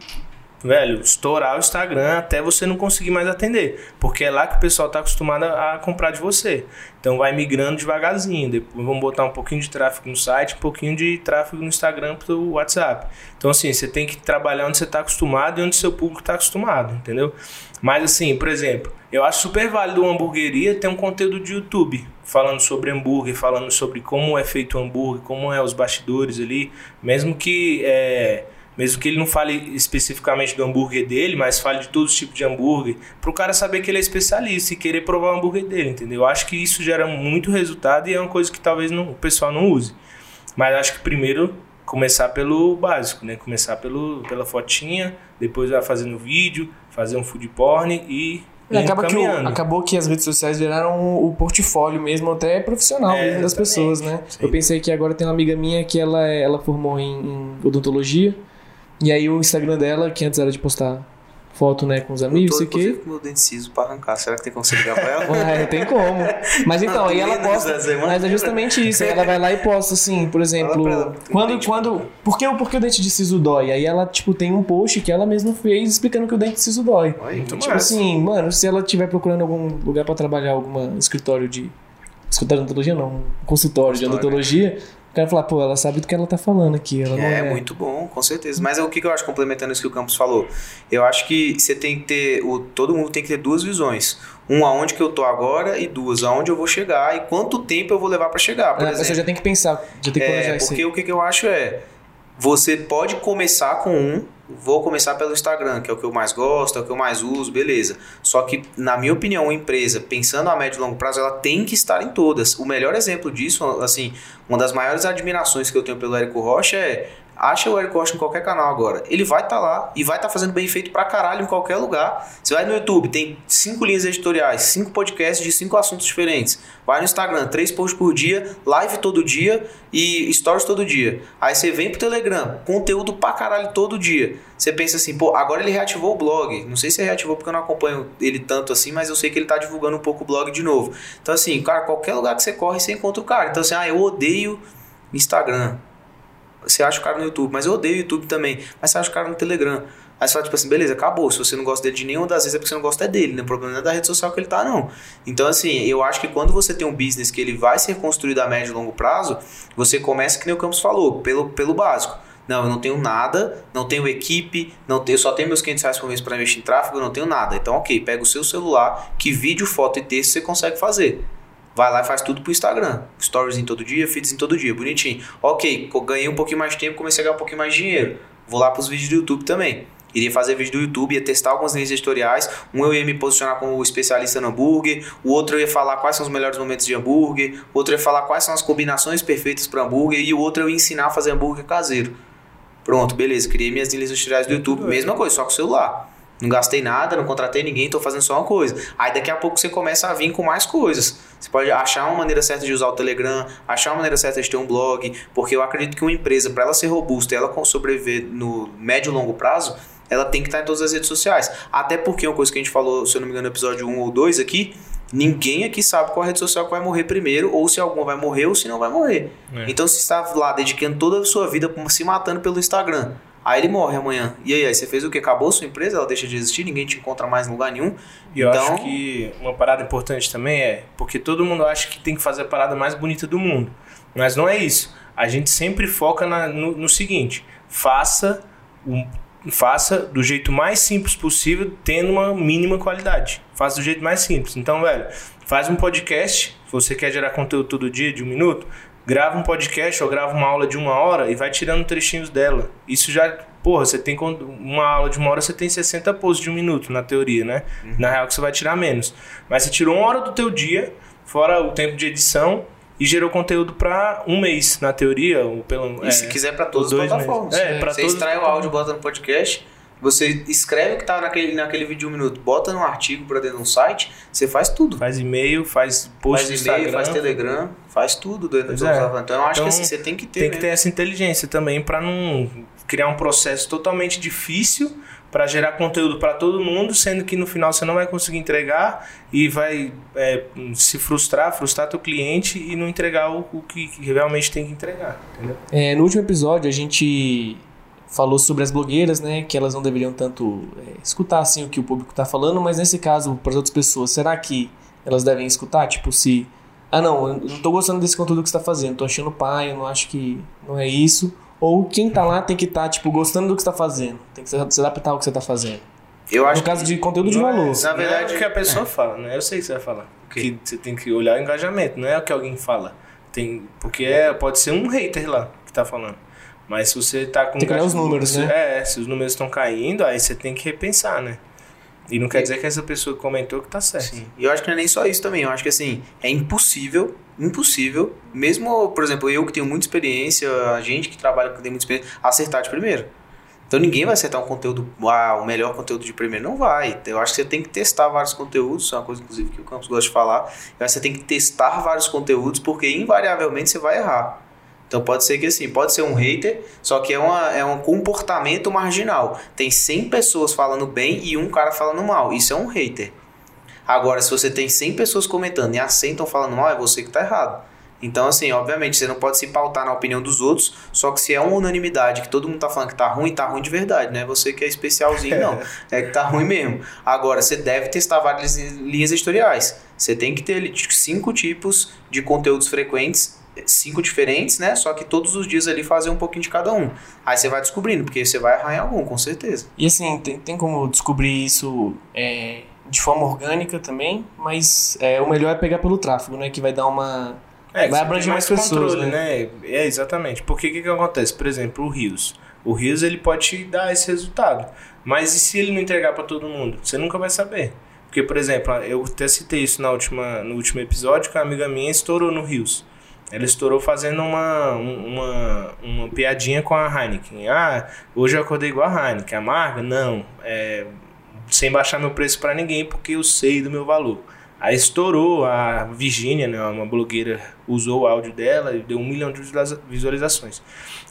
Speaker 1: velho, estourar o Instagram até você não conseguir mais atender. Porque é lá que o pessoal está acostumado a comprar de você. Então vai migrando devagarzinho. Depois vamos botar um pouquinho de tráfego no site, um pouquinho de tráfego no Instagram para o WhatsApp. Então, assim, você tem que trabalhar onde você está acostumado e onde seu público está acostumado, entendeu? Mas assim, por exemplo, eu acho super válido uma hamburgueria ter um conteúdo de YouTube falando sobre hambúrguer, falando sobre como é feito o hambúrguer, como é os bastidores ali, mesmo que é, mesmo que ele não fale especificamente do hambúrguer dele, mas fale de todos os tipos de hambúrguer, para o cara saber que ele é especialista e querer provar o hambúrguer dele, entendeu? Eu acho que isso gera muito resultado e é uma coisa que talvez não, o pessoal não use. Mas acho que primeiro começar pelo básico, né? Começar pelo, pela fotinha, depois vai fazendo vídeo, fazer um food porn e
Speaker 2: acaba que o, acabou que as redes sociais viraram o portfólio mesmo, até profissional é, mesmo das pessoas, né? Sim. Eu pensei que agora tem uma amiga minha que ela, ela formou em, em odontologia e aí o Instagram dela, que antes era de postar foto, né, com os amigos, sei
Speaker 3: eu
Speaker 2: o quê.
Speaker 3: com meu dente ciso pra arrancar. Será que tem como você ligar pra ela?
Speaker 2: Ué, tem como. Mas então,
Speaker 3: Não,
Speaker 2: aí ela posta. Mas é justamente isso. Ela vai lá e posta assim, por exemplo.
Speaker 3: ela,
Speaker 2: quando. quando por, que, por que o dente de siso dói? Aí ela, tipo, tem um post que ela mesma fez explicando que o dente de siso dói.
Speaker 1: Muito
Speaker 2: Tipo assim, mano, se ela estiver procurando algum lugar pra trabalhar, algum escritório de. Escritório de odontologia, não, um consultório de
Speaker 3: Consultório.
Speaker 2: odontologia, o cara fala, pô, ela sabe do que ela tá falando aqui. Ela não
Speaker 3: É,
Speaker 2: é,
Speaker 3: muito bom, com certeza. Mas é o que eu acho, complementando isso que o Campos falou. Eu acho que você tem que ter. O, todo mundo tem que ter duas visões. Um, aonde que eu tô agora, e duas, aonde eu vou chegar e quanto tempo eu vou levar pra chegar. Por
Speaker 2: a pessoa
Speaker 3: exemplo,
Speaker 2: já tem que pensar, já tem que planejar
Speaker 3: é,
Speaker 2: isso.
Speaker 3: porque o que eu acho é. Você pode começar com um, vou começar pelo Instagram, que é o que eu mais gosto, é o que eu mais uso, beleza. Só que, na minha opinião, uma empresa, pensando a médio e longo prazo, ela tem que estar em todas. O melhor exemplo disso, assim, uma das maiores admirações que eu tenho pelo Érico Rocha é. Acha o Érico Rocha em qualquer canal agora. Ele vai estar lá e vai estar fazendo bem feito pra caralho em qualquer lugar. Você vai no YouTube, tem cinco linhas editoriais, cinco podcasts de cinco assuntos diferentes. Vai no Instagram, três posts por dia, live todo dia e stories todo dia. Aí você vem pro Telegram, conteúdo pra caralho todo dia. Você pensa assim, pô, agora ele reativou o blog. Não sei se reativou porque eu não acompanho ele tanto assim, mas eu sei que ele tá divulgando um pouco o blog de novo. Então, assim, cara, qualquer lugar que você corre, você encontra o cara. Então, assim, ah, eu odeio Instagram. Você acha o cara no YouTube, mas eu odeio o YouTube também. Mas você acha o cara no Telegram. Aí você fala, tipo assim, beleza, acabou. Se você não gosta dele de nenhuma das vezes é porque você não gosta dele, né? O problema não é da rede social que ele tá, não. Então, assim, eu acho que quando você tem um business que ele vai ser construído a médio e longo prazo, você começa, que nem o Campos falou, pelo, pelo básico. Não, eu não tenho nada, não tenho equipe, não tenho, só tenho meus 500 reais por mês para investir em tráfego, eu não tenho nada. Então, ok, pega o seu celular, que vídeo, foto e texto você consegue fazer. Vai lá e faz tudo pro Instagram. Stories em todo dia, feeds em todo dia, bonitinho. Ok, ganhei um pouquinho mais de tempo, comecei a ganhar um pouquinho mais de dinheiro. Vou lá pros vídeos do YouTube também. Iria fazer vídeo do YouTube, ia testar algumas linhas editoriais. Um eu ia me posicionar como especialista no hambúrguer, o outro eu ia falar quais são os melhores momentos de hambúrguer, o outro ia falar quais são as combinações perfeitas para hambúrguer e o outro eu ia ensinar a fazer hambúrguer caseiro. Pronto, beleza, criei minhas linhas editoriais do YouTube, mesma coisa, só com o celular. Não gastei nada, não contratei ninguém, tô fazendo só uma coisa. Aí daqui a pouco você começa a vir com mais coisas. Você pode achar uma maneira certa de usar o Telegram, achar uma maneira certa de ter um blog, porque eu acredito que uma empresa, para ela ser robusta e ela sobreviver no médio e longo prazo, ela tem que estar em todas as redes sociais. Até porque uma coisa que a gente falou, se eu não me engano, no episódio 1 ou 2 aqui, ninguém aqui sabe qual rede social que vai morrer primeiro, ou se alguma vai morrer ou se não vai morrer.
Speaker 1: É.
Speaker 3: Então se está lá dedicando toda a sua vida se matando pelo Instagram, aí ele morre amanhã. E aí, aí você fez o que? Acabou a sua empresa, ela deixa de existir, ninguém te encontra mais em lugar nenhum.
Speaker 1: E eu
Speaker 3: Então-
Speaker 1: acho que uma parada importante também é, porque todo mundo acha que tem que fazer a parada mais bonita do mundo. Mas não é isso. A gente sempre foca na- no, no seguinte: faça, o- faça do jeito mais simples possível, tendo uma mínima qualidade. Faça do jeito mais simples. Então, velho, faz um podcast. Se você quer gerar conteúdo todo dia de um minuto, grava um podcast ou grava uma aula de uma hora e vai tirando trechinhos dela. Isso já, porra, você tem uma aula de uma hora, você tem 60 posts de um minuto, na teoria, né? Na real que você vai tirar menos. Mas você tirou uma hora do teu dia, fora o tempo de edição, e gerou conteúdo pra um mês, na teoria, ou pelo...
Speaker 3: E
Speaker 1: é,
Speaker 3: se quiser para todas as plataformas.
Speaker 1: meses. É, pra
Speaker 3: você
Speaker 1: todas
Speaker 3: extrai
Speaker 1: as
Speaker 3: o áudio, bota no podcast, você escreve o que tá naquele, naquele vídeo de um minuto, bota num artigo para dentro de um site, você faz tudo.
Speaker 1: Faz e-mail, faz post
Speaker 3: faz
Speaker 1: no
Speaker 3: e-mail,
Speaker 1: Instagram.
Speaker 3: faz Telegram, faz tudo dentro do
Speaker 1: é.
Speaker 3: Então eu acho
Speaker 1: Então,
Speaker 3: que assim, você tem que ter.
Speaker 1: Tem que
Speaker 3: mesmo.
Speaker 1: ter essa inteligência também pra não criar um processo totalmente difícil pra gerar conteúdo pra todo mundo, sendo que no final você não vai conseguir entregar e vai é, se frustrar, frustrar teu cliente e não entregar o, o que que realmente tem que entregar, entendeu?
Speaker 2: É, no último episódio a gente falou sobre as blogueiras, né? Que elas não deveriam tanto é, escutar assim o que o público tá falando, mas nesse caso, para as outras pessoas, será que elas devem escutar? Tipo, se. Ah, não, eu não tô gostando desse conteúdo que você tá fazendo, tô achando pai, eu não acho que não é isso. Ou quem tá lá tem que estar, tipo, gostando do que você tá fazendo. Tem que se adaptar ao que você tá fazendo.
Speaker 3: Eu acho
Speaker 2: No caso de conteúdo de
Speaker 1: é-
Speaker 2: valor.
Speaker 3: Na
Speaker 1: é
Speaker 3: verdade,
Speaker 1: o que a pessoa fala, né? Eu sei que você vai falar. Que você tem que olhar o engajamento, não é o que alguém fala. Tem, porque é, pode ser um hater lá que tá falando. Mas se você tá com.
Speaker 2: Tem que olhar os números, né?
Speaker 1: É, se os números estão caindo, aí você tem que repensar, né? E não quer dizer que essa pessoa que comentou que tá certo.
Speaker 3: Sim. E eu acho que não é nem só isso também. Eu acho que assim, é impossível, impossível, mesmo, por exemplo, eu que tenho muita experiência, a gente que trabalha que tem muita experiência, acertar de primeira. Então ninguém vai acertar um conteúdo, ah, o melhor conteúdo de primeiro. Não vai. Eu acho que você tem que testar vários conteúdos, isso é uma coisa, inclusive, que o Campos gosta de falar. Eu acho que você tem que testar vários conteúdos, porque invariavelmente você vai errar. Então pode ser que assim, pode ser um hater, só que é, uma, é um comportamento marginal. Tem 100 pessoas falando bem e um cara falando mal. Isso é um hater. Agora, se você tem 100 pessoas comentando e a 100 estão falando mal, é você que tá errado. Então, assim, obviamente, você não pode se pautar na opinião dos outros, só que se é uma unanimidade, que todo mundo tá falando que tá ruim, tá ruim de verdade, né? Você que é especialzinho, não. É que tá ruim mesmo. Agora, você deve testar várias linhas editoriais. Você tem que ter cinco tipos de conteúdos frequentes cinco diferentes, né? Só que todos os dias ali fazer um pouquinho de cada um. Aí você vai descobrindo, porque você vai errar em algum, com certeza.
Speaker 2: E assim, tem, tem como descobrir isso é, de forma orgânica também, mas é, o melhor é pegar pelo tráfego, né? Que vai dar uma.
Speaker 1: É,
Speaker 2: vai abranger mais, mais pessoas, controle, né?
Speaker 1: né? É, exatamente. Porque o que, que acontece? Por exemplo, o Rios. O Rios ele pode te dar esse resultado. Mas e se ele não entregar para todo mundo? Você nunca vai saber. Porque, por exemplo, eu até citei isso na última, no último episódio, que a amiga minha estourou no Rios. Ela estourou fazendo uma, uma, uma piadinha com a Heineken. Ah, hoje eu acordei igual a Heineken. Amarga? Não. É, sem baixar meu preço para ninguém, porque eu sei do meu valor. Aí estourou, a Virginia, né, uma blogueira, usou o áudio dela e deu um milhão de visualizações.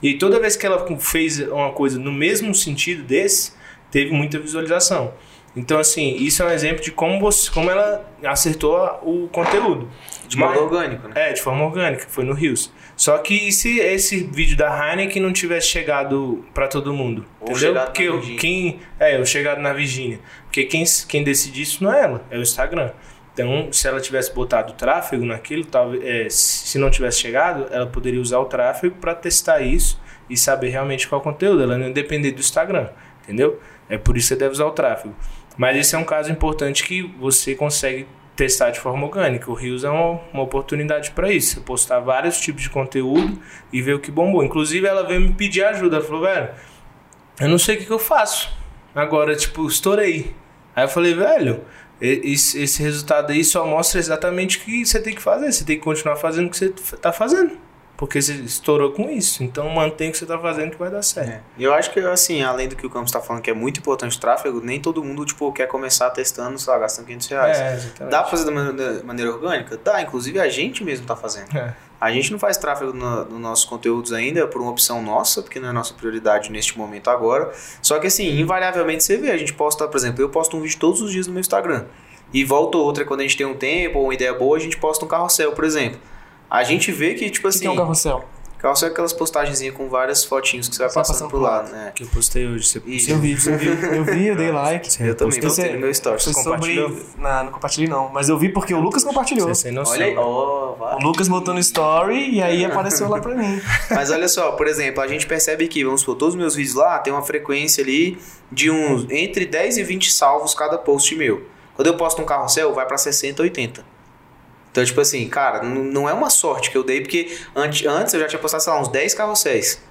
Speaker 1: E toda vez que ela fez uma coisa no mesmo sentido desse, teve muita visualização. Então, assim, isso é um exemplo de como, você, como ela acertou o conteúdo.
Speaker 3: De modo orgânico, né?
Speaker 1: É, de forma orgânica, foi no Rios. Só que se esse vídeo da Heineken não tivesse chegado para todo mundo? Ou entendeu? Porque eu, quem. É, eu chegado na Virgínia. Porque quem, quem decide isso não é ela, é o Instagram. Então, se ela tivesse botado tráfego naquilo, talvez, é, se não tivesse chegado, ela poderia usar o tráfego para testar isso e saber realmente qual é conteúdo. Ela não depender do Instagram, entendeu? É por isso que você deve usar o tráfego. Mas esse é um caso importante que você consegue testar de forma orgânica. O Rios é uma, uma oportunidade para isso. Você postar vários tipos de conteúdo e ver o que bombou. Inclusive, ela veio me pedir ajuda. Ela falou, velho, eu não sei o que, que eu faço. Agora, tipo, estourei. Aí eu falei, velho, esse, esse resultado aí só mostra exatamente o que você tem que fazer. Você tem que continuar fazendo o que você tá fazendo. Porque você estourou com isso. Então mantém o que você está fazendo que vai dar certo.
Speaker 3: É. Eu acho que, assim, além do que o Campos está falando, que é muito importante o tráfego, nem todo mundo, tipo, quer começar testando, sei lá, gastando 500 reais. É, exatamente. Dá para fazer da maneira orgânica? Dá, inclusive a gente mesmo está fazendo. É. A gente não faz tráfego nos no nossos conteúdos ainda por uma opção nossa, porque não é nossa prioridade neste momento agora. Só que assim, invariavelmente você vê, a gente posta, por exemplo, eu posto um vídeo todos os dias no meu Instagram. E volta outra quando a gente tem um tempo ou uma ideia boa, a gente posta um carrossel, por exemplo a gente vê que, tipo assim.
Speaker 2: Que é um assim, carrossel?
Speaker 3: Carrossel é aquelas postagens com várias fotinhos que você vai passando, passando por lá, né?
Speaker 1: Que eu postei hoje. Você,
Speaker 2: você viu, você viu. Eu vi, eu dei like.
Speaker 3: Você eu também postei no meu story. Você
Speaker 2: compartilhou? Sobre... Não, não compartilhei não. Mas eu vi porque o Lucas compartilhou. Você
Speaker 3: sem noção. Olha aí. Oh,
Speaker 2: o Lucas botou no story e aí apareceu lá pra mim.
Speaker 3: Mas olha só, por exemplo, a gente percebe que, vamos supor, todos os meus vídeos lá tem uma frequência ali de uns entre 10 e 20 salvos cada post meu. Quando eu posto um carrossel, vai pra 60, 80. Então, tipo assim, cara, não é uma sorte que eu dei, porque antes, antes eu já tinha postado, sei lá, uns 10 carrosséis.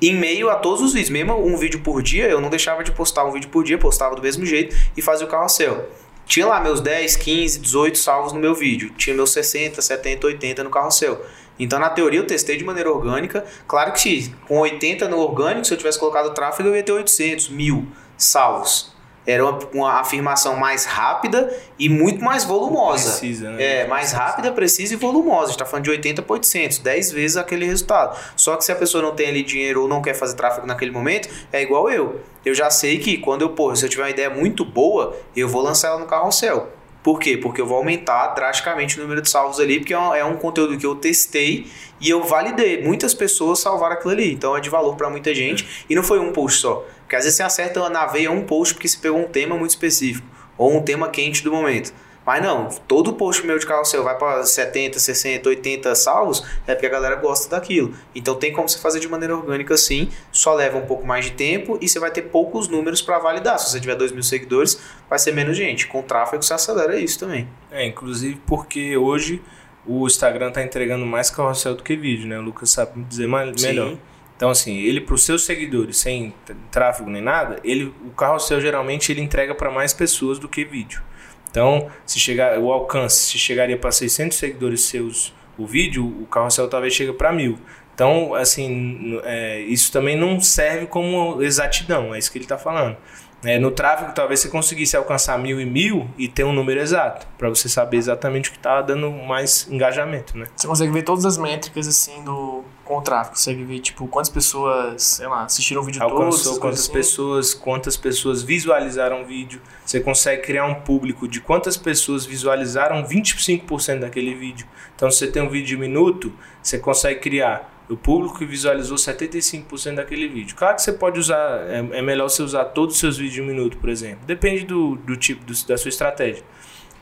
Speaker 3: Em meio a todos os vídeos, mesmo um vídeo por dia, eu não deixava de postar um vídeo por dia, postava do mesmo jeito e fazia o carrossel. Tinha lá meus 10, 15, 18 salvos no meu vídeo. Tinha meus 60, 70, 80 no carrossel. Então, na teoria, eu testei de maneira orgânica. Claro que com 80 no orgânico, se eu tivesse colocado tráfego, eu ia ter 800, 1000 salvos era uma, uma, afirmação mais rápida e muito mais volumosa.
Speaker 1: Precisa, né?
Speaker 3: É, mais rápida, precisa e volumosa. A gente está falando de 80 para 800, 10 vezes aquele resultado. Só que se a pessoa não tem ali dinheiro ou não quer fazer tráfego naquele momento, é igual eu. Eu já sei que quando eu, pô, se eu tiver uma ideia muito boa, eu vou lançar ela no carrossel. Por quê? Porque eu vou aumentar drasticamente o número de salvos ali, porque é um, é um conteúdo que eu testei e eu validei. Muitas pessoas salvaram aquilo ali, então é de valor para muita gente. E não foi um post só. Porque às vezes você acerta na veia um post porque você pegou um tema muito específico, ou um tema quente do momento. Mas não, todo post meu de carrossel vai para 70, 60, 80 salvos, é porque a galera gosta daquilo. Então tem como você fazer de maneira orgânica sim, só leva um pouco mais de tempo e você vai ter poucos números para validar. Se você tiver 2 mil seguidores, vai ser menos gente. Com tráfego você acelera isso também.
Speaker 1: É, inclusive porque hoje o Instagram está entregando mais carrossel do que vídeo, né? O Lucas sabe dizer mais, melhor. Então, assim, ele para os seus seguidores, sem tráfego nem nada, ele, o carrossel geralmente ele entrega para mais pessoas do que vídeo. Então, se chegar o alcance, se chegaria para 600 seguidores seus o vídeo, o carrossel talvez chegue para mil. Então, assim, é, isso também não serve como exatidão, é isso que ele está falando. É, no tráfego, talvez você conseguisse alcançar mil e mil e ter um número exato, para você saber exatamente o que está dando mais engajamento, né?
Speaker 2: Você consegue ver todas as métricas, assim, do com o tráfego. Você consegue ver, tipo, quantas pessoas, sei lá, assistiram o vídeo todo.
Speaker 1: alcançou
Speaker 2: essas
Speaker 1: quantas
Speaker 2: assim.
Speaker 1: pessoas, quantas pessoas visualizaram o vídeo. Você consegue criar um público de quantas pessoas visualizaram 25% daquele vídeo. Então, se você tem um vídeo de minuto, você consegue criar o público que visualizou 75% daquele vídeo. Claro que você pode usar, é, é melhor você usar todos os seus vídeos de um minuto, por exemplo. Depende do, do tipo, do- da sua estratégia.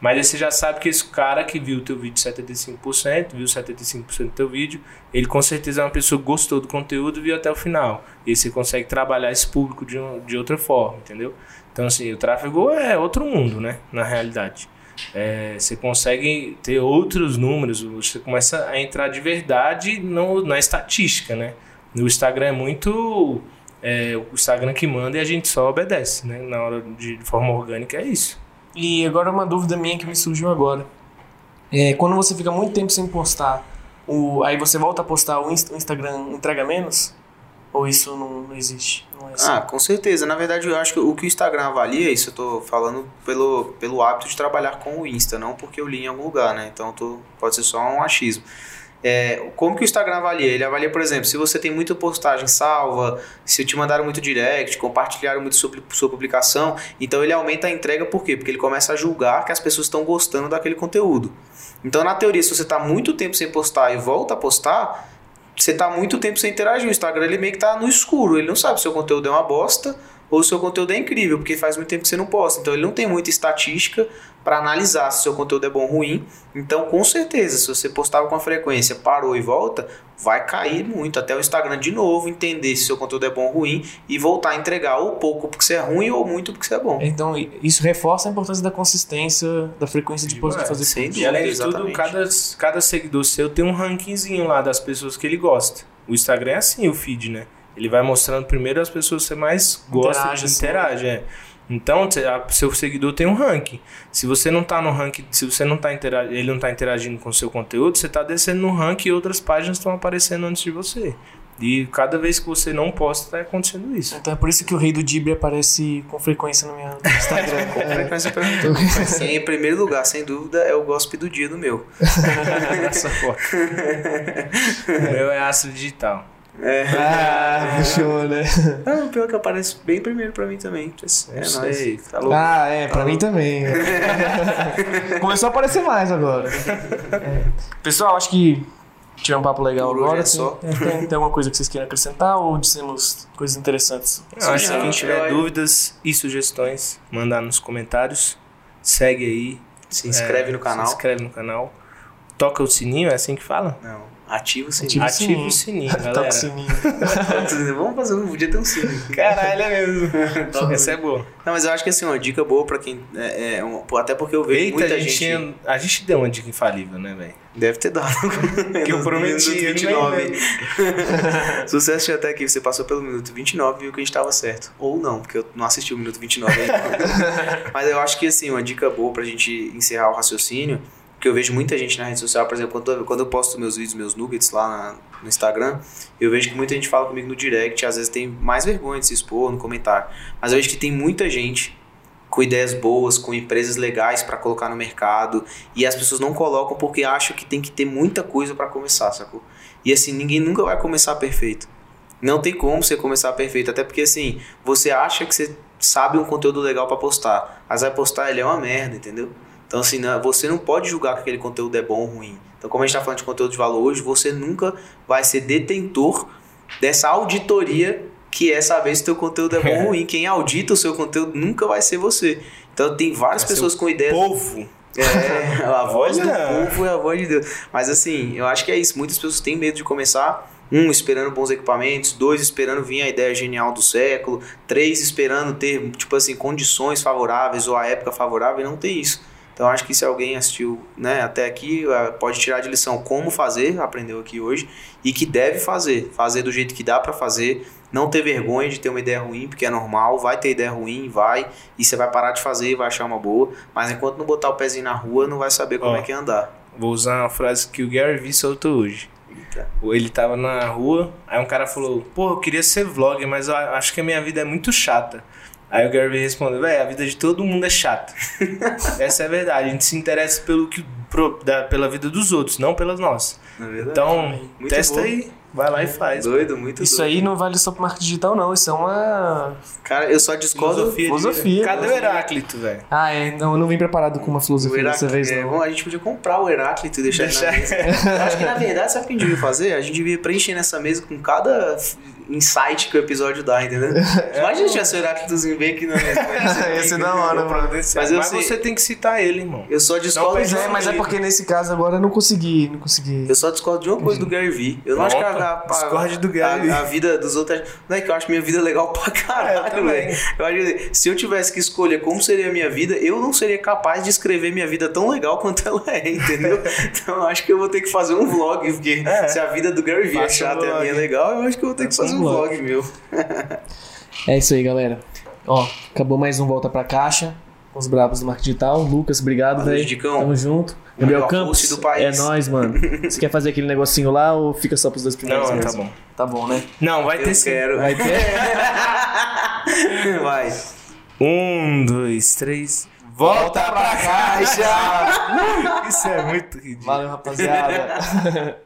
Speaker 1: Mas aí você já sabe que esse cara que viu o teu vídeo 75%, viu 75% do teu vídeo, ele com certeza é uma pessoa que gostou do conteúdo e viu até o final. E aí você consegue trabalhar esse público de, um- de outra forma, entendeu? Então, assim, o tráfego é outro mundo, né? Na realidade. É, você consegue ter outros números, você começa a entrar de verdade no, na estatística, né? No Instagram é muito... é, o Instagram que manda e a gente só obedece, né? Na hora de, de forma orgânica é isso.
Speaker 2: E agora uma dúvida minha que me surgiu agora. É, quando você fica muito tempo sem postar, o, aí você volta a postar, o, Inst- o Instagram entrega menos? Ou isso não, não existe? Não é assim?
Speaker 3: Ah, com certeza. Na verdade, eu acho que o que o Instagram avalia, isso eu tô falando pelo, pelo hábito de trabalhar com o Insta, não porque eu li em algum lugar, né? Então tô, pode ser só um achismo. É, como que o Instagram avalia? Ele avalia, por exemplo, se você tem muita postagem salva, se te mandaram muito direct, compartilharam muito sua, sua publicação, então ele aumenta a entrega, por quê? Porque ele começa a julgar que as pessoas estão gostando daquele conteúdo. Então, na teoria, se você está muito tempo sem postar e volta a postar, você tá muito tempo sem interagir. O Instagram ele meio que tá no escuro. Ele não sabe se o seu conteúdo é uma bosta ou seu conteúdo é incrível, porque faz muito tempo que você não posta. Então ele não tem muita estatística para analisar se o seu conteúdo é bom ou ruim. Então, com certeza, se você postava com a frequência, parou e volta, vai cair muito até o Instagram de novo entender se o seu conteúdo é bom ou ruim e voltar a entregar ou pouco porque você é ruim ou muito porque você é bom.
Speaker 2: Então, isso reforça a importância da consistência, da frequência de, post, de
Speaker 1: Ué,
Speaker 2: fazer
Speaker 3: sem
Speaker 2: post.
Speaker 1: E além de
Speaker 3: Exatamente.
Speaker 1: tudo, cada, cada seguidor seu tem um rankingzinho lá das pessoas que ele gosta. O Instagram é assim, o feed, né? Ele vai mostrando primeiro as pessoas que você mais gosta
Speaker 2: Interage,
Speaker 1: de interage, é. Então, seu seguidor tem um ranking. Se você não tá no ranking, se você não tá interagindo, ele não tá interagindo com o seu conteúdo, você tá descendo no ranking e outras páginas estão aparecendo antes de você. E cada vez que você não posta, tá acontecendo isso.
Speaker 2: Então é por isso que o rei do Dibre aparece com frequência no meu Instagram.
Speaker 3: Com frequência perguntou. Em primeiro lugar, sem dúvida, é o gospel do dia do meu.
Speaker 1: Essa foto. o meu é astro digital.
Speaker 2: Ah, puxou, né?
Speaker 3: Ah, o pior é que aparece bem primeiro pra mim também. É, nóis.
Speaker 1: tá.
Speaker 2: Ah, é, pra mim também. Começou a aparecer mais agora. É. Pessoal, acho que tivemos um papo legal
Speaker 3: Por
Speaker 2: agora.
Speaker 3: é só.
Speaker 2: Tem, tem, alguma coisa que vocês queiram acrescentar ou dissemos coisas interessantes?
Speaker 1: Eu acho que quem tiver
Speaker 3: eu-
Speaker 1: dúvidas e sugestões, mandar nos comentários. Segue aí.
Speaker 3: Se inscreve
Speaker 1: É,
Speaker 3: no canal.
Speaker 1: Se inscreve no canal. Toca o sininho, é assim que fala?
Speaker 3: Não, ativa o
Speaker 2: Ativa
Speaker 3: sininho.
Speaker 1: Ativa
Speaker 2: sininho.
Speaker 1: o sininho,
Speaker 2: Toca
Speaker 1: galera.
Speaker 2: o sininho.
Speaker 3: Vamos fazer um podia ter um sininho.
Speaker 1: Caralho, é mesmo. Essa é boa.
Speaker 3: Não, mas eu acho que assim, uma dica boa pra quem. É, é um- até porque eu vejo
Speaker 1: Eita,
Speaker 3: muita
Speaker 1: a gente,
Speaker 3: gente.
Speaker 1: a gente deu uma dica infalível, né, velho?
Speaker 3: Deve ter dado.
Speaker 1: Que eu prometi,
Speaker 3: minutos
Speaker 1: eu
Speaker 3: 29.
Speaker 1: nem
Speaker 3: Se você assistiu até aqui, você passou pelo minuto 29 e viu que a gente tava certo. Ou não, porque eu não assisti o minuto 29 ainda. Mas eu acho que assim, uma dica boa pra gente encerrar o raciocínio, que eu vejo muita gente na rede social, por exemplo, quando, eu- quando eu posto meus vídeos, meus nuggets lá na- no Instagram, eu vejo que muita gente fala comigo no direct, às vezes tem mais vergonha de se expor no comentário. Mas eu vejo que tem muita gente com ideias boas, com empresas legais pra colocar no mercado, e as pessoas não colocam porque acham que tem que ter muita coisa pra começar, sacou? E assim, ninguém nunca vai começar perfeito. Não tem como você começar perfeito, até porque assim, você acha que você sabe um conteúdo legal pra postar, mas vai postar ele é uma merda, entendeu? Então assim, não- você não pode julgar que aquele conteúdo é bom ou ruim. Então como a gente tá falando de conteúdo de valor hoje, você nunca vai ser detentor dessa auditoria que é saber se o teu conteúdo é bom ou ruim. Quem audita o seu conteúdo nunca vai ser você. Então tem várias
Speaker 1: Vai
Speaker 3: pessoas com ideias
Speaker 1: Povo.
Speaker 3: é, a voz do povo é a voz de Deus. Mas assim, eu acho que é isso. Muitas pessoas têm medo de começar. Um, esperando bons equipamentos. Dois, esperando vir a ideia genial do século. Três, esperando ter, tipo assim, condições favoráveis ou a época favorável. E não tem isso. Então, acho que se alguém assistiu né, até aqui, eh, pode tirar de lição como fazer, aprendeu aqui hoje, e que deve fazer. Fazer do jeito que dá pra fazer. Não ter vergonha de ter uma ideia ruim, porque é normal. Vai ter ideia ruim, vai. E você vai parar de fazer e vai achar uma boa. Mas enquanto não botar o pezinho na rua, não vai saber como
Speaker 1: Ó.
Speaker 3: é que é andar.
Speaker 1: Vou usar uma frase que o Gary Vee soltou hoje.
Speaker 3: Eita.
Speaker 1: Ele tava na rua, aí um cara falou: Pô, eu queria ser vlogger, mas acho que a minha vida é muito chata. Aí o Gary Vee respondeu: Véi, a vida de todo mundo é chata. Essa é a verdade. A gente se interessa pelo que pro- da- pela vida dos outros, não pelas nossas.
Speaker 3: Na verdade.
Speaker 1: Então,
Speaker 3: Muito
Speaker 1: testa
Speaker 3: bom.
Speaker 1: aí, vai lá e faz.
Speaker 3: Doido, muito
Speaker 2: Isso
Speaker 3: doido.
Speaker 2: aí não vale só pro marketing digital, não. Isso é uma.
Speaker 3: Cara, eu só discordo.
Speaker 1: Filosofia.
Speaker 2: Filosofia.
Speaker 1: Cadê o. Heráclito, velho?
Speaker 2: Ah, é. Não, eu não vim preparado com uma filosofia dessa vez,
Speaker 3: é,
Speaker 2: não.
Speaker 3: bom, a gente podia comprar o Heráclito e deixar,
Speaker 1: Deixar-
Speaker 3: ele na mesa. Eu acho que na verdade, sabe o que a gente devia fazer? A gente devia preencher nessa mesa com cada insight que o episódio dá, entendeu? Imagina se tivesse o Heráclitozinho bem aqui na.
Speaker 2: Ia ser da hora, mano.
Speaker 1: Mas,
Speaker 3: Mas sei-
Speaker 1: você tem que citar ele, irmão.
Speaker 3: Eu só discordo
Speaker 1: Não,
Speaker 2: Pois
Speaker 3: de
Speaker 2: é, mas é porque nesse caso agora eu não consegui. Não consegui.
Speaker 3: Eu só discordo de uma coisa do Gary Vee. Eu não acho que a, a,
Speaker 1: Discorde do Gary
Speaker 3: a- a vida dos outros. Não é que eu acho minha vida legal pra
Speaker 1: É,
Speaker 3: caralho,
Speaker 1: também.
Speaker 3: velho. Eu acho que se eu tivesse que escolher como seria a minha vida, eu não seria capaz de escrever minha vida tão legal quanto ela é, entendeu? então eu acho que eu vou ter que fazer um vlog, porque
Speaker 1: É.
Speaker 3: se a vida do Gary Vee é chata e a minha é legal, eu acho que eu vou ter que fazer
Speaker 2: um
Speaker 3: um
Speaker 2: vlog.
Speaker 3: vlog meu.
Speaker 2: É isso aí, galera. Ó, acabou mais um Volta Pra Caixa. Com os bravos do marketing digital. Lucas, obrigado, velho. Tamo junto. Gabriel Campos.
Speaker 3: do país.
Speaker 2: É nóis, mano. Você quer fazer aquele negocinho lá ou fica só pros dois primeiros?
Speaker 1: Não, tá bom.
Speaker 2: Tá bom, né?
Speaker 1: Não, vai ter
Speaker 3: Eu
Speaker 1: sim.
Speaker 3: quero.
Speaker 2: Vai ter?
Speaker 3: Vai.
Speaker 1: Um, dois, três. Volta pra caixa! Isso é muito ridículo.
Speaker 2: Valeu, rapaziada.